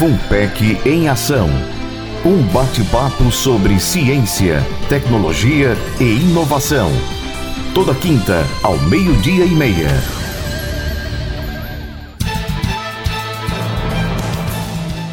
FUNPEC em Ação. Um bate-papo sobre ciência, tecnologia e inovação. Toda quinta, ao meio-dia e meia.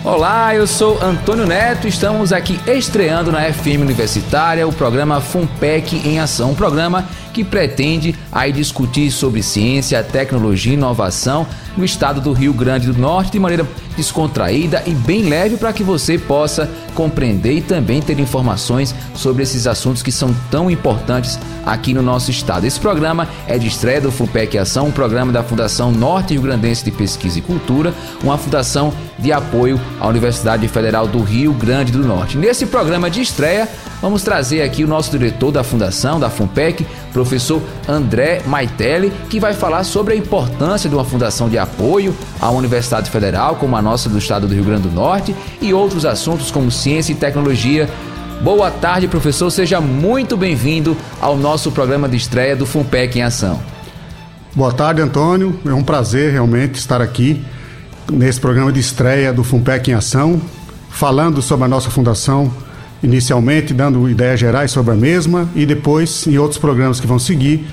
Olá, eu sou Antônio Neto. Estamos aqui estreando na FM Universitária o programa FUNPEC em Ação, um programa que pretende aí discutir sobre ciência, tecnologia e inovação no estado do Rio Grande do Norte de maneira descontraída e bem leve para que você possa compreender e também ter informações sobre esses assuntos que são tão importantes aqui no nosso estado. Esse programa é de estreia do FUPEC Ação, um programa da Fundação Norte Rio Grandense de Pesquisa e Cultura, uma fundação de apoio à Universidade Federal do Rio Grande do Norte. Nesse programa de estreia, vamos trazer aqui o nosso diretor da fundação, da FUNPEC, professor André Maitelli, que vai falar sobre a importância de uma fundação de apoio à Universidade Federal, como a nossa do estado do Rio Grande do Norte, e outros assuntos como ciência e tecnologia. Boa tarde, professor. Seja muito bem-vindo ao nosso programa de estreia do FUNPEC em Ação. Boa tarde, Antônio. É um prazer realmente estar aqui nesse programa de estreia do FUNPEC em Ação, falando sobre a nossa fundação, inicialmente dando ideias gerais sobre a mesma e depois, em outros programas que vão seguir,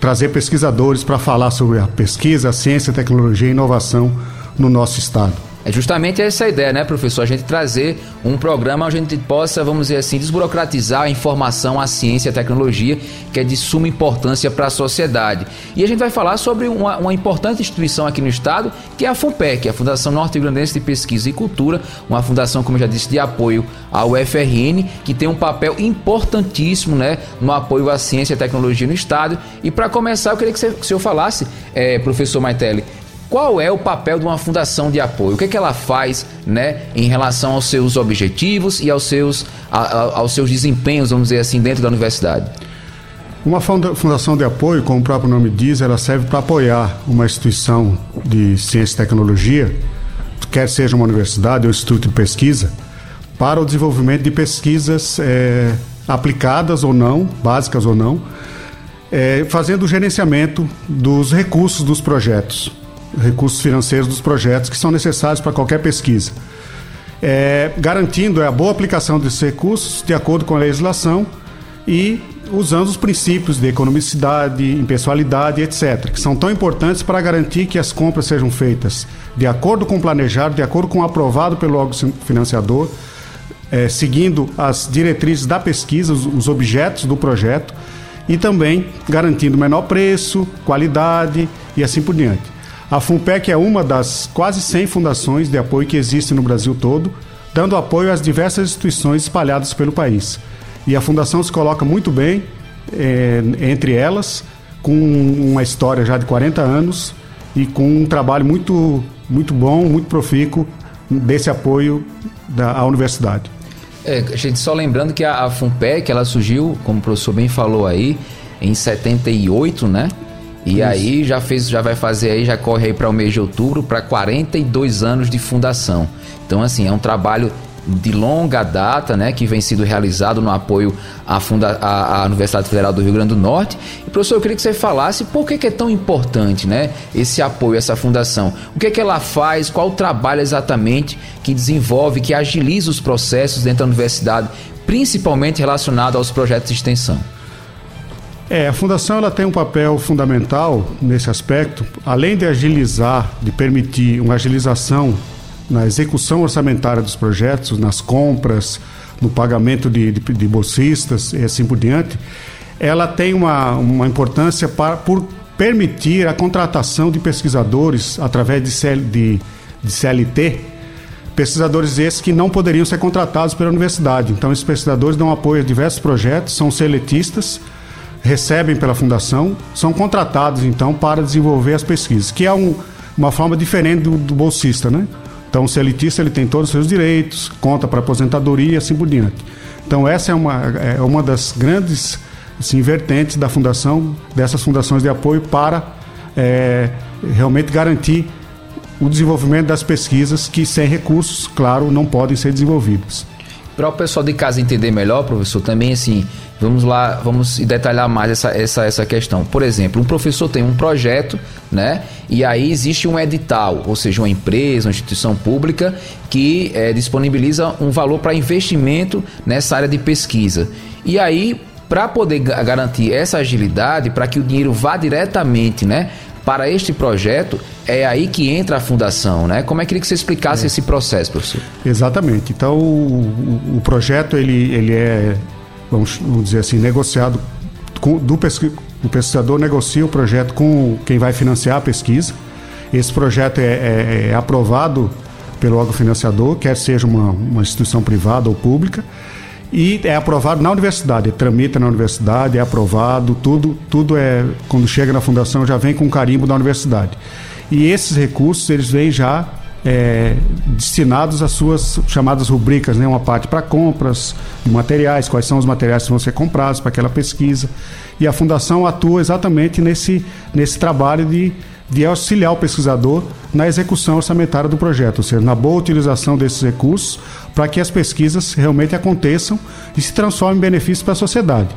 trazer pesquisadores para falar sobre a pesquisa, a ciência, a tecnologia e inovação no nosso estado. É justamente essa ideia, né, professor? A gente trazer um programa onde a gente possa, vamos dizer assim, desburocratizar a informação, a ciência, a tecnologia, que é de suma importância para a sociedade. E a gente vai falar sobre uma, uma, importante instituição aqui no estado, que é a FUNPEC, a Fundação Norte Grandense de Pesquisa e Cultura, uma fundação, como eu já disse, de apoio ao UFRN, que tem um papel importantíssimo, né, no apoio à ciência e tecnologia no estado. E para começar, eu queria que, você, que o senhor falasse, é, professor Maitelli, qual é o papel de uma fundação de apoio? O que, é que ela faz né, em relação aos seus objetivos e aos seus, a, a, aos seus desempenhos, vamos dizer assim, dentro da universidade? Uma fundação de apoio, como o próprio nome diz, ela serve para apoiar uma instituição de ciência e tecnologia, quer seja uma universidade ou instituto de pesquisa, para o desenvolvimento de pesquisas é, aplicadas ou não, básicas ou não, é, fazendo o gerenciamento dos recursos dos projetos recursos financeiros dos projetos que são necessários para qualquer pesquisa. É, garantindo a boa aplicação desses recursos de acordo com a legislação e usando os princípios de economicidade, impessoalidade, etc., que são tão importantes para garantir que as compras sejam feitas de acordo com o planejado, de acordo com o aprovado pelo órgão financiador, é, seguindo as diretrizes da pesquisa, os, os objetos do projeto, e também garantindo menor preço, qualidade e assim por diante. A FUNPEC é uma das quase 100 fundações de apoio que existem no Brasil todo, dando apoio às diversas instituições espalhadas pelo país. E a fundação se coloca muito bem é, entre elas, com uma história já de 40 anos e com um trabalho muito, muito bom, muito profícuo desse apoio da, à universidade. É, gente só lembrando que a, a FUNPEC ela surgiu, como o professor bem falou aí, em 78, né? E Isso. aí já fez, já vai fazer aí, já corre aí para o mês de outubro para 42 anos de fundação. Então assim, é um trabalho de longa data, né, que vem sendo realizado no apoio à, funda à, Universidade Federal do Rio Grande do Norte. E professor, eu queria que você falasse por que, que é tão importante, né, esse apoio, essa fundação. O que é que ela faz? Qual o trabalho exatamente que desenvolve, que agiliza os processos dentro da universidade, principalmente relacionado aos projetos de extensão? É, a fundação ela tem um papel fundamental nesse aspecto, além de agilizar, de permitir uma agilização na execução orçamentária dos projetos, nas compras, no pagamento de, de, de bolsistas e assim por diante, ela tem uma, uma importância para, por permitir a contratação de pesquisadores através de, CL, de, de CLT, pesquisadores esses que não poderiam ser contratados pela universidade. Então, esses pesquisadores dão apoio a diversos projetos, são seletistas recebem pela fundação são contratados então para desenvolver as pesquisas, que é um, uma forma diferente do, do, bolsista, né? Então o elitista ele tem todos os seus direitos, conta para aposentadoria e assim por diante. Então essa é uma, é uma das grandes assim, vertentes da fundação, dessas fundações de apoio para é, realmente garantir o desenvolvimento das pesquisas que sem recursos, claro, não podem ser desenvolvidas. Para o pessoal de casa entender melhor, professor, também assim, vamos lá, vamos detalhar mais essa, essa, essa questão. Por exemplo, um professor tem um projeto, né? E aí existe um edital, ou seja, uma empresa, uma instituição pública que é, disponibiliza um valor para investimento nessa área de pesquisa. E aí, para poder garantir essa agilidade, para que o dinheiro vá diretamente, né, para este projeto, é aí que entra a fundação, né? Como é que queria que você explicasse é. esse processo, professor? Exatamente. Então, o, o, projeto, ele, ele é, vamos, vamos dizer assim, negociado com, do pesqui, o pesquisador negocia o projeto com quem vai financiar a pesquisa. Esse projeto é, é, é aprovado pelo órgão financiador, quer seja uma, uma instituição privada ou pública e é aprovado na universidade, tramita na universidade, é aprovado, tudo, tudo é quando chega na fundação já vem com carimbo da universidade. E esses recursos eles vêm já é, destinados às suas chamadas rubricas, né? uma parte para compras de materiais, quais são os materiais que vão ser comprados para aquela pesquisa. E a fundação atua exatamente nesse, nesse trabalho de de auxiliar o pesquisador na execução orçamentária do projeto, ou seja, na boa utilização desses recursos para que as pesquisas realmente aconteçam e se transformem em benefícios para a sociedade.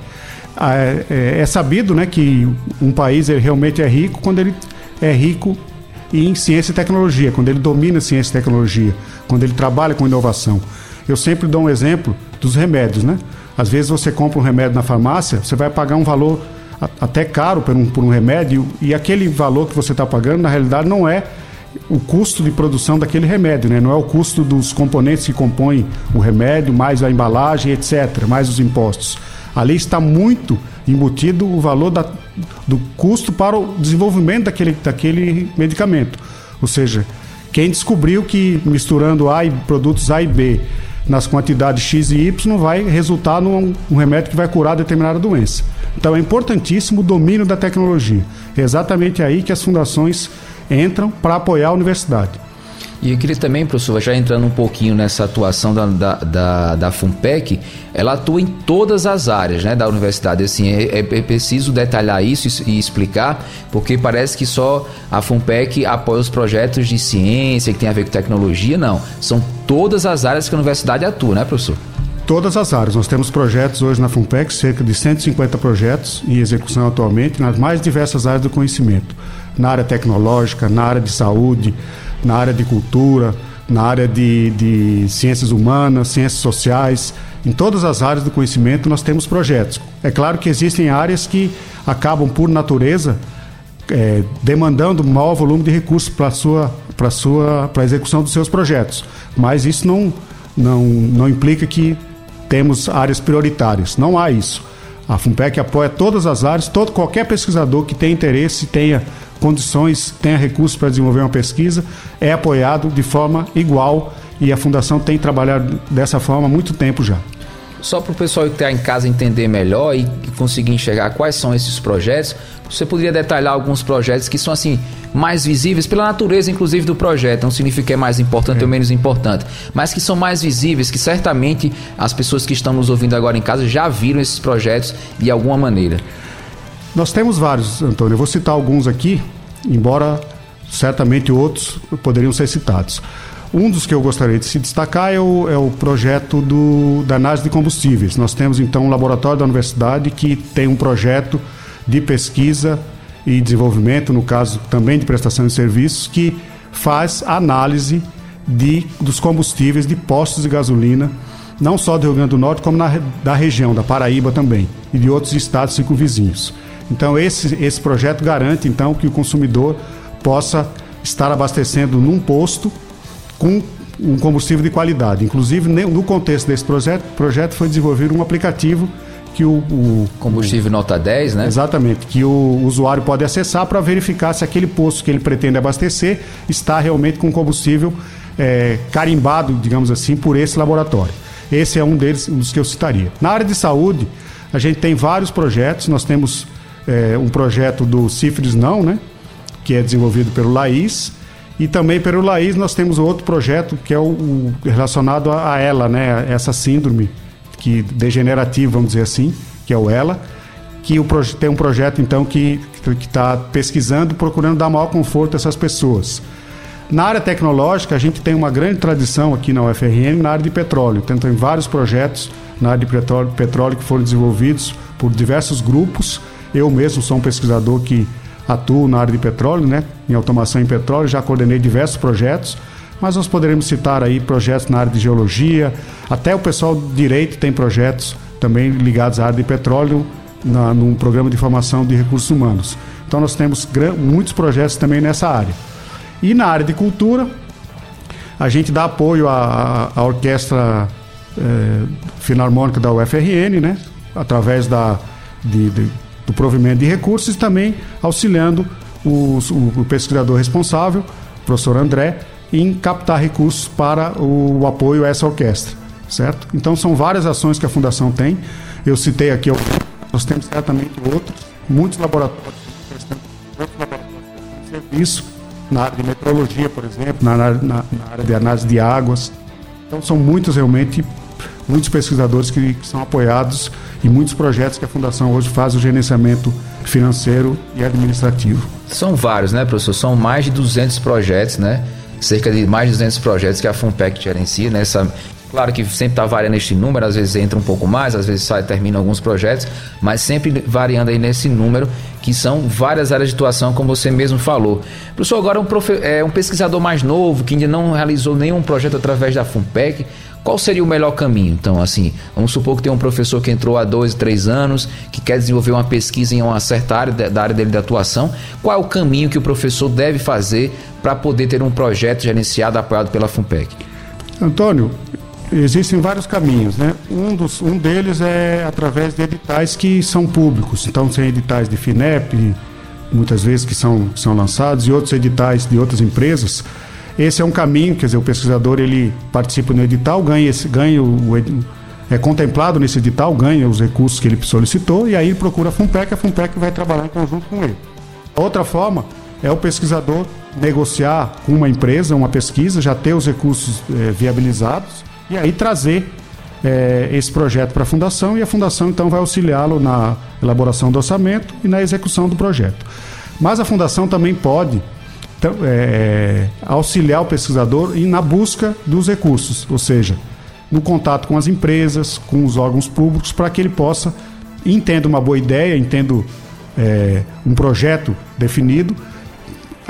Ah, é, é, é, sabido né, que um país ele realmente é rico quando ele é rico em ciência e tecnologia, quando ele domina ciência e tecnologia, quando ele trabalha com inovação. Eu sempre dou um exemplo dos remédios, né? Às vezes você compra um remédio na farmácia, você vai pagar um valor até caro por um, por um remédio e aquele valor que você está pagando, na realidade, não é o custo de produção daquele remédio, né? não é o custo dos componentes que compõem o remédio, mais a embalagem, etc., mais os impostos. Ali está muito embutido o valor da, do custo para o desenvolvimento daquele, daquele medicamento. Ou seja, quem descobriu que misturando A e produtos A e B nas quantidades X e Y vai resultar num um remédio que vai curar determinada doença. Então é importantíssimo o domínio da tecnologia. É exatamente aí que as fundações entram para apoiar a universidade. E eu queria também, professor, já entrando um pouquinho nessa atuação da, da, da, da FUNPEC, ela atua em todas as áreas né, da universidade. Assim, é, é, é preciso detalhar isso e explicar, porque parece que só a FUNPEC apoia os projetos de ciência que tem a ver com tecnologia. Não, são todas as áreas que a universidade atua, né, professor? Todas as áreas. Nós temos projetos hoje na FUNPEC, cerca de 150 projetos em execução atualmente, nas mais diversas áreas do conhecimento. Na área tecnológica, na área de saúde, na área de cultura, na área de, de ciências humanas, ciências sociais. Em todas as áreas do conhecimento nós temos projetos. É claro que existem áreas que acabam, por natureza, é, demandando maior volume de recursos para sua para sua para execução dos seus projetos. Mas isso não, não, não implica que temos áreas prioritárias. Não há isso. A FUNPEC apoia todas as áreas, todo, qualquer pesquisador que tenha interesse, tenha condições, tenha recursos para desenvolver uma pesquisa, é apoiado de forma igual e a Fundação tem trabalhado dessa forma há muito tempo já. Só para o pessoal que está em casa entender melhor e conseguir enxergar quais são esses projetos, você poderia detalhar alguns projetos que são assim mais visíveis pela natureza, inclusive do projeto. Não significa que é mais importante é. ou menos importante, mas que são mais visíveis, que certamente as pessoas que estão nos ouvindo agora em casa já viram esses projetos de alguma maneira. Nós temos vários, Antônio. Eu vou citar alguns aqui, embora certamente outros poderiam ser citados. Um dos que eu gostaria de se destacar é o, é o projeto do, da análise de combustíveis. Nós temos então um laboratório da universidade que tem um projeto de pesquisa e desenvolvimento, no caso também de prestação de serviços, que faz análise de, dos combustíveis de postos de gasolina, não só do Rio Grande do Norte, como na, da região, da Paraíba também, e de outros estados circunvizinhos. Então esse, esse projeto garante então que o consumidor possa estar abastecendo num posto com um combustível de qualidade. Inclusive, no contexto desse projeto, projeto foi desenvolver um aplicativo que o, o combustível o, nota 10, né? Exatamente, que o usuário pode acessar para verificar se aquele posto que ele pretende abastecer está realmente com combustível é, carimbado, digamos assim, por esse laboratório. Esse é um deles, um dos que eu citaria. Na área de saúde, a gente tem vários projetos. Nós temos é, um projeto do Cifres Não, né? Que é desenvolvido pelo Laís. E também pelo Laís nós temos outro projeto que é o, o relacionado a, a, ela, né? Essa síndrome que degenerativa, vamos dizer assim, que é o ela. Que o, tem um projeto então que está pesquisando, procurando dar maior conforto a essas pessoas. Na área tecnológica, a gente tem uma grande tradição aqui na UFRN na área de petróleo. Então, tem vários projetos na área de petróleo, petróleo que foram desenvolvidos por diversos grupos. Eu mesmo sou um pesquisador que atuo na área de petróleo, né? em automação em petróleo, já coordenei diversos projetos, mas nós poderemos citar aí projetos na área de geologia, até o pessoal de direito tem projetos também ligados à área de petróleo, na, num programa de formação de recursos humanos. Então nós temos muitos projetos também nessa área. E na área de cultura, a gente dá apoio à, à orquestra é, filarmônica da UFRN, né? através da, de, de, do provimento de recursos e também auxiliando o, o, pesquisador responsável, o professor André, em captar recursos para o, o apoio a essa orquestra, certo? Então são várias ações que a Fundação tem. Eu citei aqui, nós temos certamente outros, muitos laboratórios, laboratórios de serviço, na área de metrologia, por exemplo, na, na, na área de análise de águas. Então são muitos realmente, muitos pesquisadores que, que são apoiados e muitos projetos que a Fundação hoje faz o gerenciamento financeiro e administrativo. São vários, né, professor? São mais de 200 projetos, né? Cerca de mais de 200 projetos que a FUNPEC gerencia nessa né? Claro que sempre está variando este número, às vezes entra um pouco mais, às vezes sai termina alguns projetos, mas sempre variando aí nesse número, que são várias áreas de atuação, como você mesmo falou. Professor, agora um, profe é, um pesquisador mais novo, que ainda não realizou nenhum projeto através da FUNPEC, qual seria o melhor caminho? Então, assim, vamos supor que tem um professor que entrou há dois, três anos, que quer desenvolver uma pesquisa em uma certa área da área dele de atuação. Qual é o caminho que o professor deve fazer para poder ter um projeto gerenciado, apoiado pela FUNPEC? Antônio, existem vários caminhos, né? Um, dos, um deles é através de editais que são públicos. Então, tem editais de FINEP, muitas vezes que são, são lançados, e outros editais de outras empresas esse é um caminho, quer dizer, o pesquisador ele participa no edital, ganha, esse, ganha o, o é contemplado nesse edital, ganha os recursos que ele solicitou e aí procura a FUNPEC, a FUNPEC vai trabalhar em conjunto com ele. Outra forma é o pesquisador negociar com uma empresa, uma pesquisa, já ter os recursos é, viabilizados e aí trazer é, esse projeto para a fundação e a fundação então vai auxiliá-lo na elaboração do orçamento e na execução do projeto. Mas a fundação também pode então, é, auxiliar o pesquisador e na busca dos recursos, ou seja, no contato com as empresas, com os órgãos públicos, para que ele possa, entenda uma boa ideia, entendo é, um projeto definido,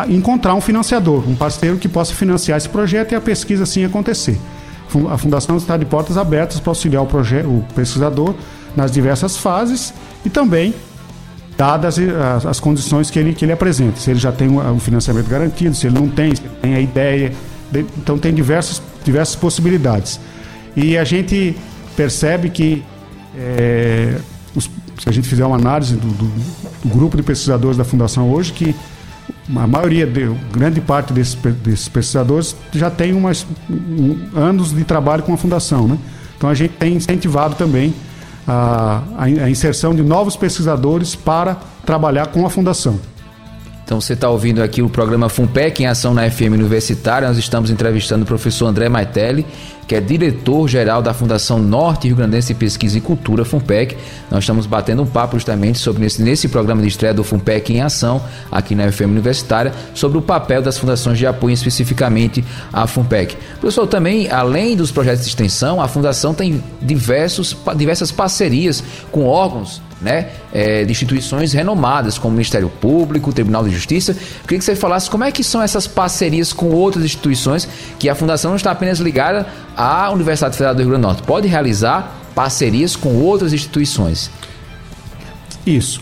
encontrar um financiador, um parceiro que possa financiar esse projeto e a pesquisa assim acontecer. A Fundação está de portas abertas para auxiliar o, o pesquisador nas diversas fases e também dadas as, as, condições que ele, que ele apresenta. Se ele já tem um, um financiamento garantido, se ele não tem, se ele tem a ideia. De, então, tem diversas, diversas possibilidades. E a gente percebe que, é, os, se a gente fizer uma análise do, do, do, grupo de pesquisadores da Fundação hoje, que a maioria, de, grande parte desses, desses pesquisadores já tem umas, um, anos de trabalho com a Fundação. Né? Então, a gente tem incentivado também a, a inserção de novos pesquisadores para trabalhar com a fundação. Então você está ouvindo aqui o programa FUNPEC em ação na FM Universitária. Nós estamos entrevistando o professor André Maitelli, que é diretor-geral da Fundação Norte Rio Grandense de Pesquisa e Cultura, FUNPEC. Nós estamos batendo um papo justamente sobre nesse, nesse programa de estreia do FUNPEC em ação, aqui na FM Universitária, sobre o papel das fundações de apoio, especificamente a FUNPEC. Professor, também, além dos projetos de extensão, a Fundação tem diversos, diversas parcerias com órgãos né, é, de instituições renomadas, como o Ministério Público, o Tribunal de Justiça. Queria que você falasse como é que são essas parcerias com outras instituições, que a Fundação não está apenas ligada à Universidade Federal do Rio Grande do Norte, pode realizar parcerias com outras instituições. Isso.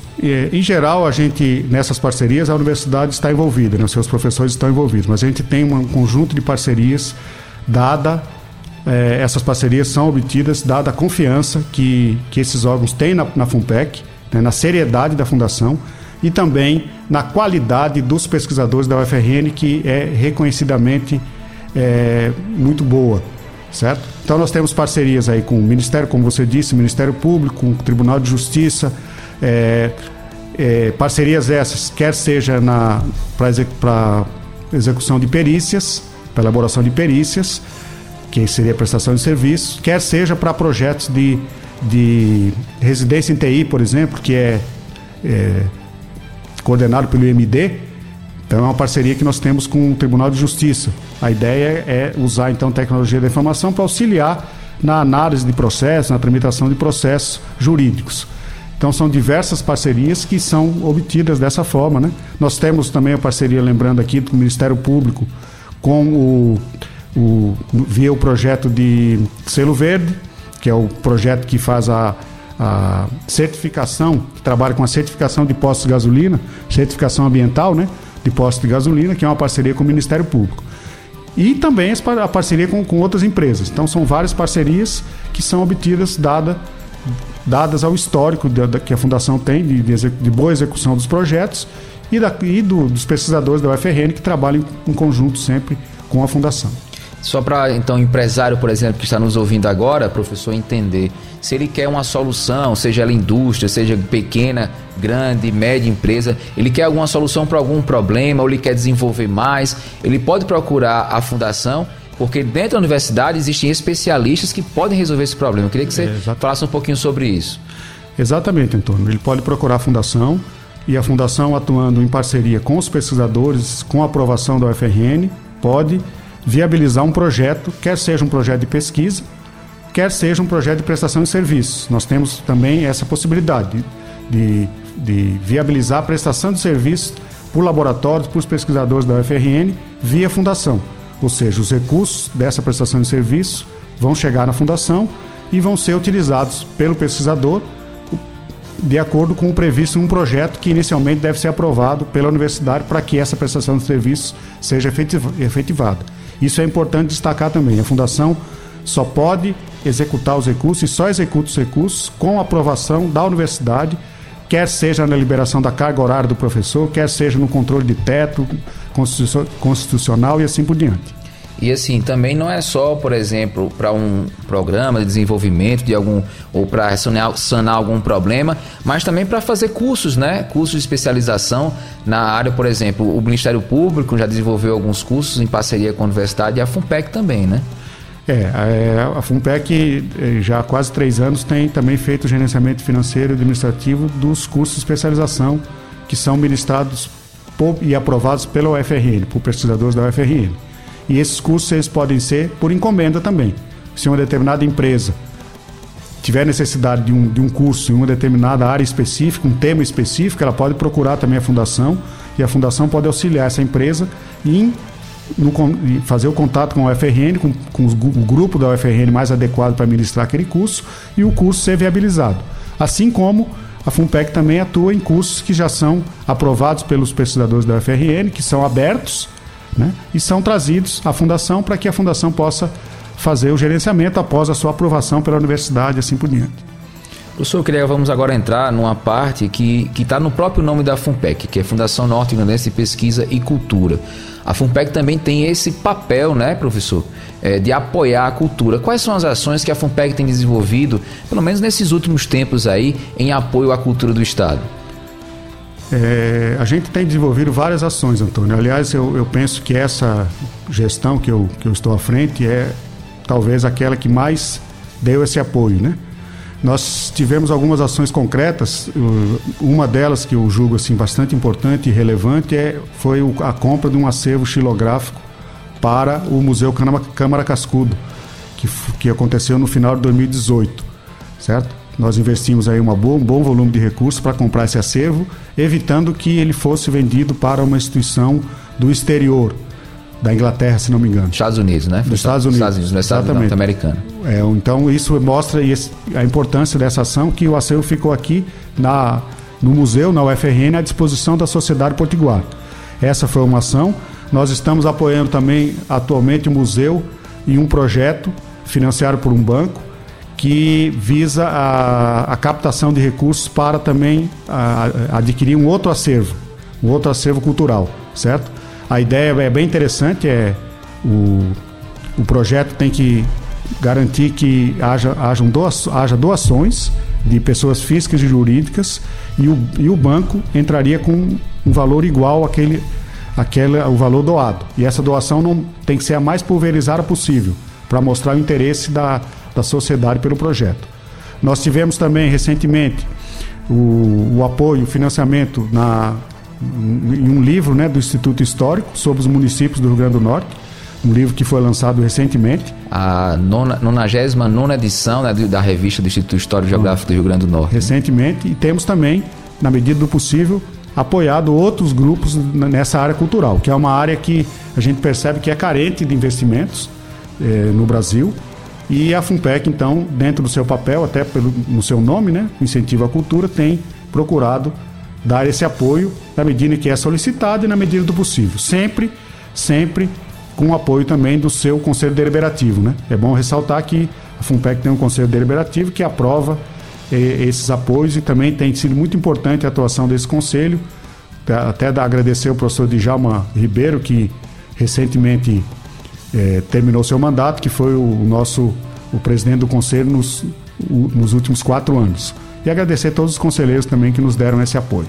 Em geral, a gente, nessas parcerias, a universidade está envolvida, né? seus professores estão envolvidos, mas a gente tem um conjunto de parcerias dada é, essas parcerias são obtidas dada a confiança que, que esses órgãos têm na, na FUNPEC, né, na seriedade da fundação e também na qualidade dos pesquisadores da UFRN, que é reconhecidamente é, muito boa, certo? Então nós temos parcerias aí com o Ministério, como você disse, Ministério Público, com o Tribunal de Justiça, é, é, parcerias essas, quer seja para execução de perícias, para elaboração de perícias, que seria prestação de serviços, quer seja para projetos de, de residência em TI, por exemplo, que é, é coordenado pelo IMD, Então é uma parceria que nós temos com o Tribunal de Justiça. A ideia é usar então tecnologia da informação para auxiliar na análise de processos, na tramitação de processos jurídicos. Então são diversas parcerias que são obtidas dessa forma, né? Nós temos também a parceria, lembrando aqui, do Ministério Público com o, o via o projeto de selo verde, que é o projeto que faz a, a certificação, que trabalha com a certificação de postos de gasolina, certificação ambiental, né? De postos de gasolina, que é uma parceria com o Ministério Público. E também a parceria com, com outras empresas. Então são várias parcerias que são obtidas dada dadas ao histórico que a Fundação tem de, de, de, boa execução dos projetos e, da, e do, dos pesquisadores da UFRN que trabalham em conjunto sempre com a Fundação. Só para então o empresário, por exemplo, que está nos ouvindo agora, professor, entender se ele quer uma solução, seja ela indústria, seja pequena, grande, média empresa, ele quer alguma solução para algum problema ou ele quer desenvolver mais, ele pode procurar a fundação porque dentro da universidade existem especialistas que podem resolver esse problema. Eu queria que você é, falasse um pouquinho sobre isso. Exatamente, Antônio. Ele pode procurar a fundação e a fundação atuando em parceria com os pesquisadores, com a aprovação da UFRN, pode viabilizar um projeto, quer seja um projeto de pesquisa, quer seja um projeto de prestação de serviços. Nós temos também essa possibilidade de, de viabilizar a prestação de serviços por laboratórios, por pesquisadores da UFRN, via fundação. Ou seja, os recursos dessa prestação de serviço vão chegar na fundação e vão ser utilizados pelo pesquisador de acordo com o previsto em um projeto que inicialmente deve ser aprovado pela universidade para que essa prestação de serviços seja efetivada. Isso é importante destacar também. A fundação só pode executar os recursos e só executa os recursos com aprovação da universidade, quer seja na liberação da carga horária do professor, quer seja no controle de teto, constitucional e assim por diante. E assim, também não é só, por exemplo, para um programa de desenvolvimento de algum ou para sanar, sanar algum problema, mas também para fazer cursos, né? Cursos de especialização na área, por exemplo, o Ministério Público já desenvolveu alguns cursos em parceria com a universidade e a FUNPEC também, né? É, é a FUNPEC eh, já há quase três anos tem também feito o gerenciamento financeiro e administrativo dos cursos de especialização que são ministrados e aprovados pela UFRN, por pesquisadores da UFRN. E esses cursos eles podem ser por encomenda também. Se uma determinada empresa tiver necessidade de um, de um curso em uma determinada área específica, um tema específico, ela pode procurar também a fundação e a fundação pode auxiliar essa empresa em no, fazer o contato com a UFRN, com, com o grupo da UFRN mais adequado para ministrar aquele curso e o curso ser viabilizado. Assim como a FUNPEC também atua em cursos que já são aprovados pelos pesquisadores da UFRN, que são abertos né, e são trazidos à fundação para que a fundação possa fazer o gerenciamento após a sua aprovação pela universidade, assim por diante. Professor, eu queria vamos agora entrar numa parte que está no próprio nome da FUNPEC, que é Fundação Norte Grandense de Pesquisa e Cultura. A FUNPEC também tem esse papel, né, professor, é, de apoiar a cultura. Quais são as ações que a FUNPEC tem desenvolvido, pelo menos nesses últimos tempos aí, em apoio à cultura do Estado? É, a gente tem desenvolvido várias ações, Antônio. Aliás, eu, eu, penso que essa gestão que eu, que eu estou à frente é talvez aquela que mais deu esse apoio, né? Nós tivemos algumas ações concretas, uma delas que eu julgo assim bastante importante e relevante é, foi a compra de um acervo xilográfico para o Museu Câmara Cascudo, que, que aconteceu no final de 2018, certo? Nós investimos aí uma boa, um bom volume de recursos para comprar esse acervo, evitando que ele fosse vendido para uma instituição do exterior, da Inglaterra, se não me engano. Estados Unidos, né? Dos Estados Unidos. Estados Unidos, Exatamente. norte-americano. É, então isso mostra a importância dessa ação, que o acervo ficou aqui na, no museu, na UFRN, à disposição da sociedade potiguar. Essa foi uma ação. Nós estamos apoiando também atualmente o museu e um projeto financiado por um banco que visa a, a captação de recursos para também a, a adquirir um outro acervo, um outro acervo cultural, certo? A ideia é bem interessante, é o, o projeto tem que garantir que haja, haja, doa, haja doações de pessoas físicas e jurídicas e o, e o banco entraria com um valor igual àquele, àquele, ao valor doado. E essa doação não tem que ser a mais pulverizada possível para mostrar o interesse da, da sociedade pelo projeto. Nós tivemos também recentemente o, o apoio, o financiamento na em um livro né, do Instituto Histórico sobre os municípios do Rio Grande do Norte, um livro que foi lançado recentemente. A 99 edição né, da revista do Instituto Histórico Geográfico do Rio Grande do Norte. Recentemente, e temos também, na medida do possível, apoiado outros grupos nessa área cultural, que é uma área que a gente percebe que é carente de investimentos eh, no Brasil. E a FUNPEC, então, dentro do seu papel, até pelo, no seu nome, né, Incentivo à Cultura, tem procurado dar esse apoio na medida que é solicitado e na medida do possível. Sempre, sempre com o apoio também do seu Conselho Deliberativo. Né? É bom ressaltar que a FUNPEC tem um Conselho Deliberativo que aprova eh, esses apoios e também tem sido muito importante a atuação desse Conselho. Até agradecer ao professor Djalma Ribeiro, que recentemente eh, terminou seu mandato, que foi o nosso o presidente do Conselho nos, o, nos últimos quatro anos. E agradecer a todos os conselheiros também que nos deram esse apoio.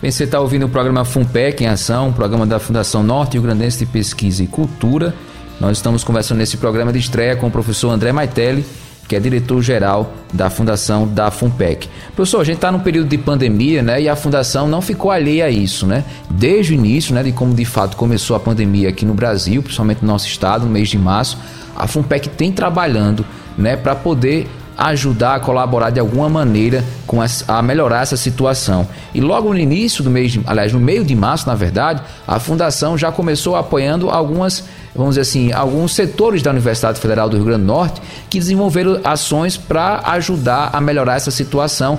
Bem, você está ouvindo o programa FUNPEC em Ação, um programa da Fundação Norte Rio Grandense de Pesquisa e Cultura. Nós estamos conversando nesse programa de estreia com o professor André Maitelli, que é diretor-geral da Fundação da FUNPEC. Professor, a gente está num período de pandemia, né? E a Fundação não ficou alheia a isso, né? Desde o início, né? De como de fato começou a pandemia aqui no Brasil, principalmente no nosso estado, no mês de março, a FUNPEC tem trabalhando, né? Para poder ajudar a colaborar de alguma maneira com essa, a melhorar essa situação. E logo no início do mês, de, aliás, no meio de março, na verdade, a fundação já começou apoiando algumas, vamos dizer assim, alguns setores da Universidade Federal do Rio Grande do Norte que desenvolveram ações para ajudar a melhorar essa situação,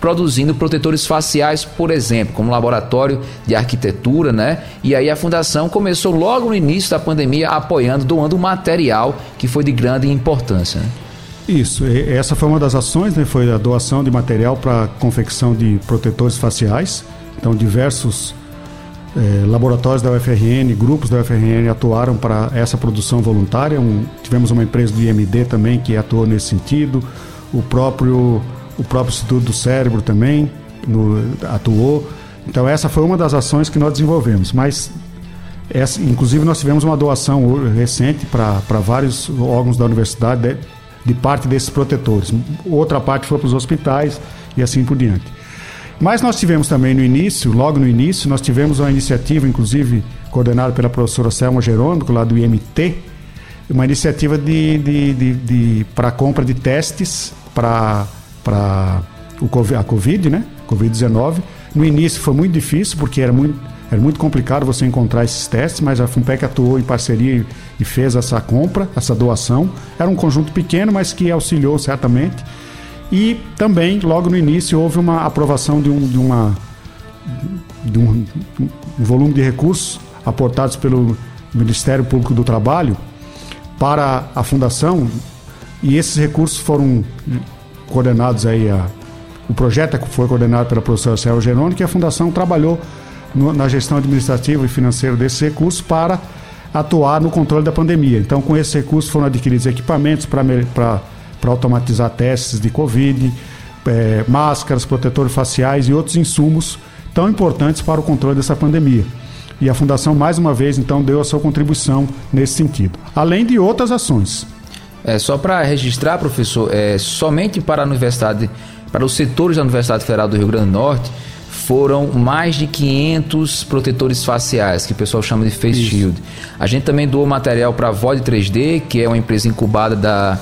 produzindo protetores faciais, por exemplo, como laboratório de arquitetura, né? E aí a fundação começou logo no início da pandemia apoiando, doando material que foi de grande importância. Né? Isso, essa foi uma das ações, né? Foi a doação de material para confecção de protetores faciais. Então, diversos eh, laboratórios da UFRN, grupos da UFRN atuaram para essa produção voluntária. Um, tivemos uma empresa do IMD também que atuou nesse sentido. O próprio, o próprio Instituto do Cérebro também no, atuou. Então, essa foi uma das ações que nós desenvolvemos. Mas, essa, inclusive, nós tivemos uma doação recente para vários órgãos da universidade de parte desses protetores. Outra parte foi para os hospitais e assim por diante. Mas nós tivemos também no início, logo no início, nós tivemos uma iniciativa, inclusive coordenada pela professora Selma Jerônimo, lá do IMT, uma iniciativa de, de, de, de para compra de testes para a Covid, né? Covid-19. No início foi muito difícil, porque era muito era muito complicado você encontrar esses testes, mas a FUNPEC atuou em parceria e fez essa compra, essa doação. Era um conjunto pequeno, mas que auxiliou certamente. E também, logo no início, houve uma aprovação de um, de uma, de um, um volume de recursos aportados pelo Ministério Público do Trabalho para a fundação e esses recursos foram coordenados aí a, o projeto foi coordenado pela professora Céu Geroni, que a fundação trabalhou no, na gestão administrativa e financeira desses recursos para atuar no controle da pandemia. Então, com esses recursos foram adquiridos equipamentos para automatizar testes de Covid, é, máscaras, protetores faciais e outros insumos tão importantes para o controle dessa pandemia. E a Fundação, mais uma vez, então, deu a sua contribuição nesse sentido. Além de outras ações. É, só para registrar, professor, é, somente para a universidade, para os setores da Universidade Federal do Rio Grande do Norte, foram mais de 500 protetores faciais, que o pessoal chama de face Isso. shield. A gente também doou material para a Void 3D, que é uma empresa incubada da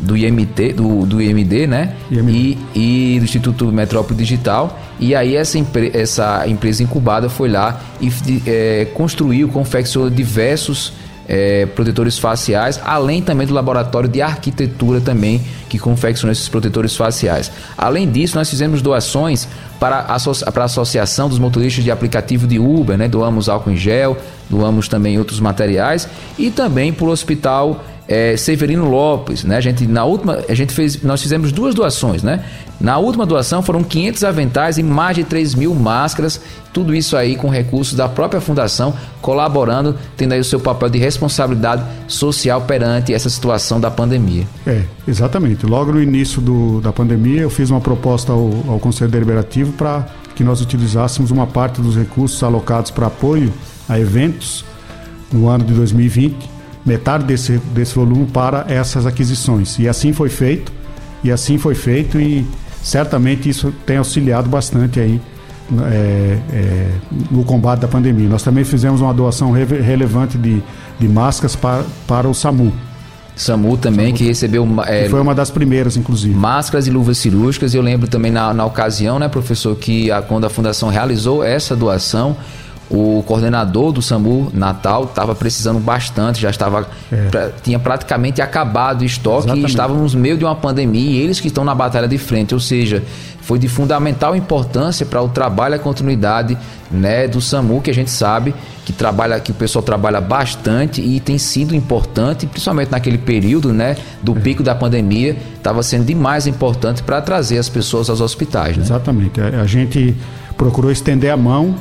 do IMT, do, do IMD, né? IMD. E, e do Instituto Metrópole Digital. E aí essa, essa empresa incubada foi lá e é, construiu, confeccionou diversos é, protetores faciais, além também do laboratório de arquitetura também que confecciona esses protetores faciais. Além disso, nós fizemos doações para a, para a Associação dos Motoristas de Aplicativo de Uber, né? doamos álcool em gel, doamos também outros materiais e também para o Hospital é, Severino Lopes, né? A gente na última, a gente fez, nós fizemos duas doações, né? Na última doação foram 500 aventais e mais de 3 mil máscaras, tudo isso aí com recursos da própria fundação, colaborando, tendo aí o seu papel de responsabilidade social perante essa situação da pandemia. É, exatamente. Logo no início do, da pandemia, eu fiz uma proposta ao, ao Conselho Deliberativo para que nós utilizássemos uma parte dos recursos alocados para apoio a eventos no ano de 2020 metade desse, desse volume para essas aquisições. E assim foi feito, e assim foi feito, e certamente isso tem auxiliado bastante aí é, é, no combate da pandemia. Nós também fizemos uma doação re relevante de, de máscaras para, para o SAMU. SAMU também, SAMU, que recebeu. É, que foi uma das primeiras, inclusive. Máscaras e luvas cirúrgicas. Eu lembro também na, na ocasião, né, professor, que a, quando a Fundação realizou essa doação, o coordenador do SAMU Natal estava precisando bastante, já estava é. pra, tinha praticamente acabado o estoque Exatamente. e estávamos no meio de uma pandemia e eles que estão na batalha de frente, ou seja, foi de fundamental importância para o trabalho e a continuidade né, do SAMU, que a gente sabe que trabalha, que o pessoal trabalha bastante e tem sido importante, principalmente naquele período né, do é. pico da pandemia, estava sendo demais importante para trazer as pessoas aos hospitais. Né? Exatamente. A, a gente procurou estender a mão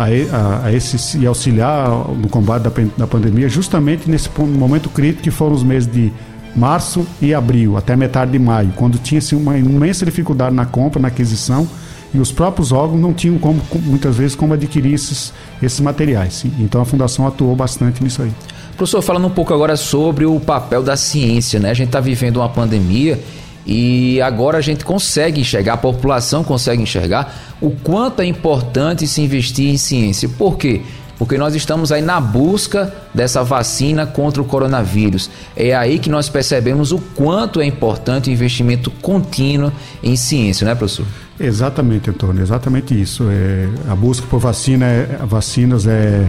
a, a, esse, e auxiliar no combate da, da pandemia, justamente nesse momento crítico que foram os meses de março e abril, até metade de maio, quando tinha-se uma imensa dificuldade na compra, na aquisição, e os próprios órgãos não tinham como, muitas vezes como adquirir esses, esses materiais. Então a Fundação atuou bastante nisso aí. Professor, falando um pouco agora sobre o papel da ciência, né? A gente está vivendo uma pandemia e agora a gente consegue enxergar, a população consegue enxergar o quanto é importante se investir em ciência. Por quê? Porque nós estamos aí na busca dessa vacina contra o coronavírus. É aí que nós percebemos o quanto é importante o investimento contínuo em ciência, né, professor? Exatamente, Antônio, exatamente isso. É, a busca por vacina, é, vacinas é,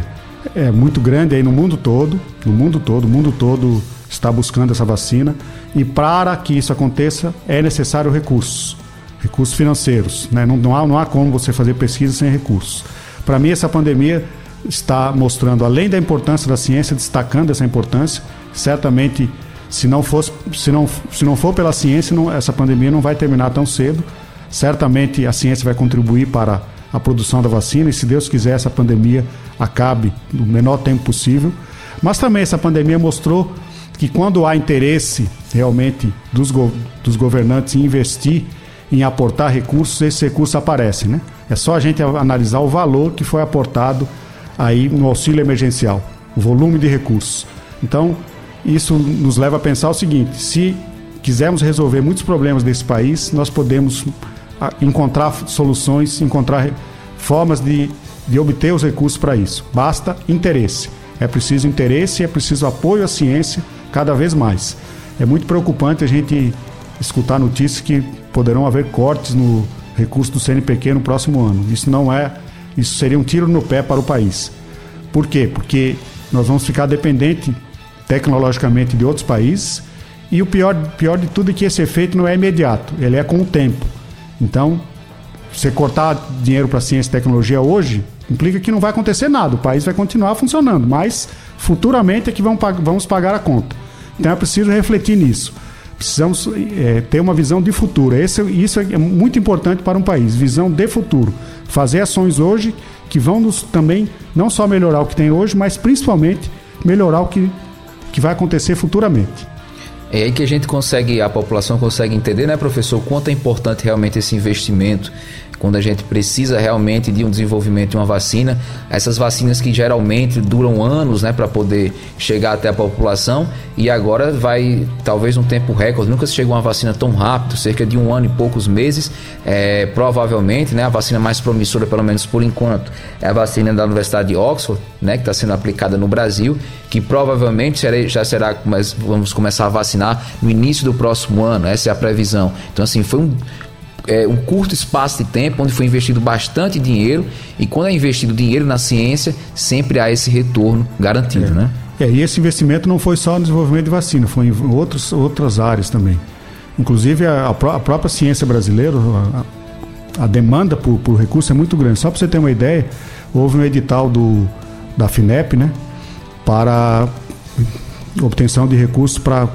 é muito grande aí no mundo todo, no mundo todo, o mundo todo está buscando essa vacina. E para que isso aconteça, é necessário recursos, recursos financeiros. Né? Não, não, há, não há como você fazer pesquisa sem recursos. Para mim, essa pandemia está mostrando, além da importância da ciência, destacando essa importância. Certamente, se não, fosse, se não, se não for pela ciência, não, essa pandemia não vai terminar tão cedo. Certamente, a ciência vai contribuir para a produção da vacina e, se Deus quiser, essa pandemia acabe no menor tempo possível. Mas também essa pandemia mostrou que quando há interesse realmente dos, go dos governantes em investir, em aportar recursos, esses recursos aparecem, né? É só a gente analisar o valor que foi aportado aí no auxílio emergencial, o volume de recursos. Então, isso nos leva a pensar o seguinte: se quisermos resolver muitos problemas desse país, nós podemos ah, encontrar soluções, encontrar formas de, de obter os recursos para isso. Basta interesse. É preciso interesse, é preciso apoio à ciência cada vez mais. É muito preocupante a gente escutar notícias que poderão haver cortes no recurso do CNPq no próximo ano. Isso não é, isso seria um tiro no pé para o país. Por quê? Porque nós vamos ficar dependente tecnologicamente de outros países e o pior, pior de tudo é que esse efeito não é imediato, ele é com o tempo. Então, você cortar dinheiro para ciência e tecnologia hoje implica que não vai acontecer nada, o país vai continuar funcionando, mas futuramente é que vamos pagar a conta. Então é preciso refletir nisso. Precisamos é, ter uma visão de futuro. Esse, isso é muito importante para um país, visão de futuro. Fazer ações hoje que vão nos também não só melhorar o que tem hoje, mas principalmente melhorar o que, que vai acontecer futuramente. É aí que a gente consegue, a população consegue entender, né, professor, quanto é importante realmente esse investimento quando a gente precisa realmente de um desenvolvimento de uma vacina, essas vacinas que geralmente duram anos, né, para poder chegar até a população e agora vai talvez um tempo recorde, nunca se chegou uma vacina tão rápido, cerca de um ano e poucos meses, é, provavelmente, né, a vacina mais promissora, pelo menos por enquanto, é a vacina da Universidade de Oxford, né, que está sendo aplicada no Brasil, que provavelmente já será, vamos começar a vacinar no início do próximo ano, essa é a previsão. Então assim, foi um é, um curto espaço de tempo onde foi investido bastante dinheiro e quando é investido dinheiro na ciência sempre há esse retorno garantido, é. né? É, e esse investimento não foi só no desenvolvimento de vacina, foi em outros, outras áreas também. Inclusive a, a própria ciência brasileira, a, a demanda por, por recursos é muito grande. Só para você ter uma ideia, houve um edital do, da FINEP, né, para obtenção de recursos para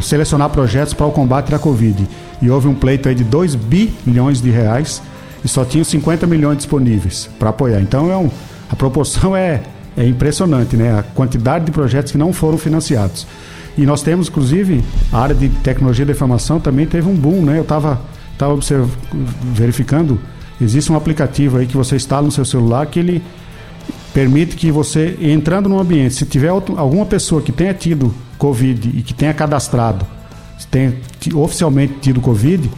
selecionar projetos para o combate da Covid e houve um pleito aí de 2 bilhões de reais e só tinham 50 milhões disponíveis para apoiar. Então é um, a proporção é, é impressionante, né? A quantidade de projetos que não foram financiados. E nós temos, inclusive, a área de tecnologia da informação também teve um boom, né? Eu estava tava verificando, existe um aplicativo aí que você instala no seu celular que ele permite que você, entrando no ambiente, se tiver alguma pessoa que tenha tido Covid e que tenha cadastrado tenha oficialmente tido Covid,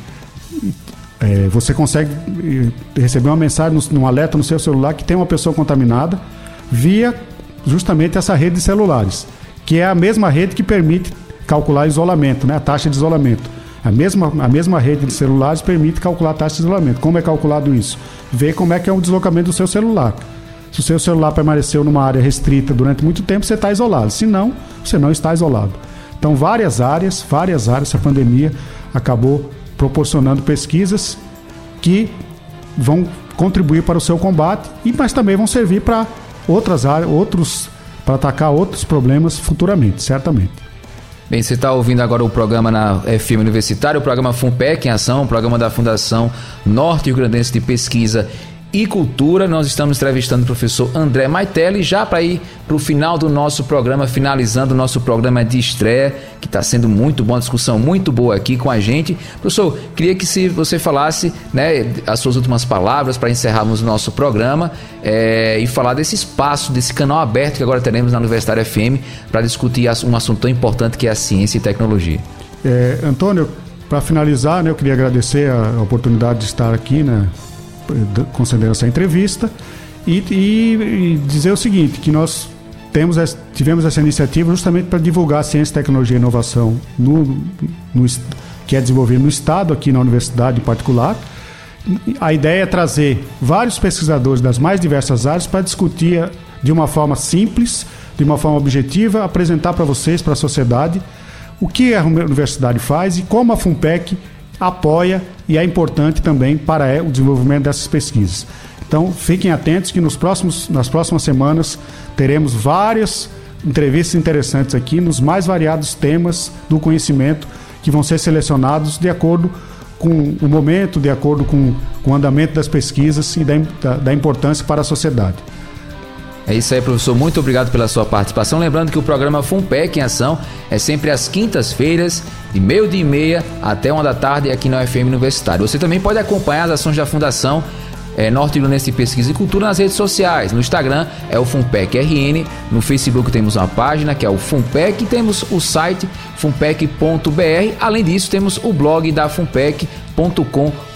É, você consegue eh, receber uma mensagem, um alerta no seu celular que tem uma pessoa contaminada via justamente essa rede de celulares, que é a mesma rede que permite calcular isolamento, né, a taxa de isolamento. A mesma, a mesma rede de celulares permite calcular a taxa de isolamento. Como é calculado isso? Ver como é que é o deslocamento do seu celular. Se o seu celular permaneceu numa área restrita durante muito tempo, você está isolado. Se não, você não está isolado. Então, várias áreas, várias áreas, essa pandemia acabou proporcionando pesquisas que vão contribuir para o seu combate, e mas também vão servir para outras áreas, outros para atacar outros problemas futuramente, certamente. Bem, você está ouvindo agora o programa na FM Universitário, o programa FUNPEC em Ação, o programa da Fundação Norte Rio Grandense de Pesquisa e Cultura. Nós estamos entrevistando o professor André Maitelli, já para ir para o final do nosso programa, finalizando o nosso programa de estreia, que está sendo muito bom, discussão muito boa aqui com a gente. Professor, queria que se você falasse né, as suas últimas palavras para encerrarmos o nosso programa é, e falar desse espaço, desse canal aberto que agora teremos na Universitária FM para discutir um assunto tão importante que é a ciência e tecnologia. É, Antônio, para finalizar, né, eu queria agradecer a oportunidade de estar aqui, né, conceder essa entrevista e, e, e, dizer o seguinte, que nós temos, tivemos essa iniciativa justamente para divulgar a ciência, tecnologia e inovação no, no, que é desenvolvido no Estado, aqui na universidade em particular. A ideia é trazer vários pesquisadores das mais diversas áreas para discutir de uma forma simples, de uma forma objetiva, apresentar para vocês, para a sociedade, o que a universidade faz e como a FUNPEC apoia e é importante também para é, o desenvolvimento dessas pesquisas. Então, fiquem atentos que nos próximos, nas próximas semanas teremos várias entrevistas interessantes aqui nos mais variados temas do conhecimento que vão ser selecionados de acordo com o momento, de acordo com, com o andamento das pesquisas e da, da, da importância para a sociedade. É isso aí, professor. Muito obrigado pela sua participação. Lembrando que o programa FUNPEC em Ação é sempre às quintas-feiras, de meio dia e meia até uma da tarde aqui na UFM Universitário. Você também pode acompanhar as ações da Fundação é, Norte de Pesquisa e Cultura nas redes sociais. No Instagram é o FUNPEC RN, no Facebook temos uma página que é o FUNPEC temos o site funpec.br. Além disso, temos o blog da funpec.com.br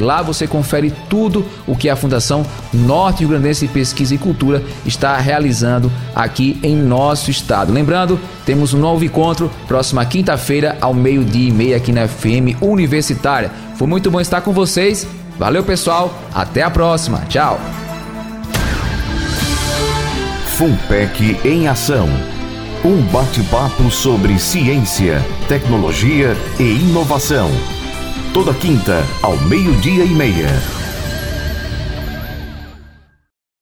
Lá você confere tudo o que a Fundação Norte Rio Grandense de Pesquisa e Cultura está realizando aqui em nosso estado. Lembrando, temos um novo encontro próxima quinta-feira ao meio-dia e meia aqui na FM Universitária. Foi muito bom estar com vocês. Valeu, pessoal. Até a próxima. Tchau. Fumpec em ação. Um bate-papo sobre ciência, tecnologia e inovação toda quinta, ao meio-dia e meia.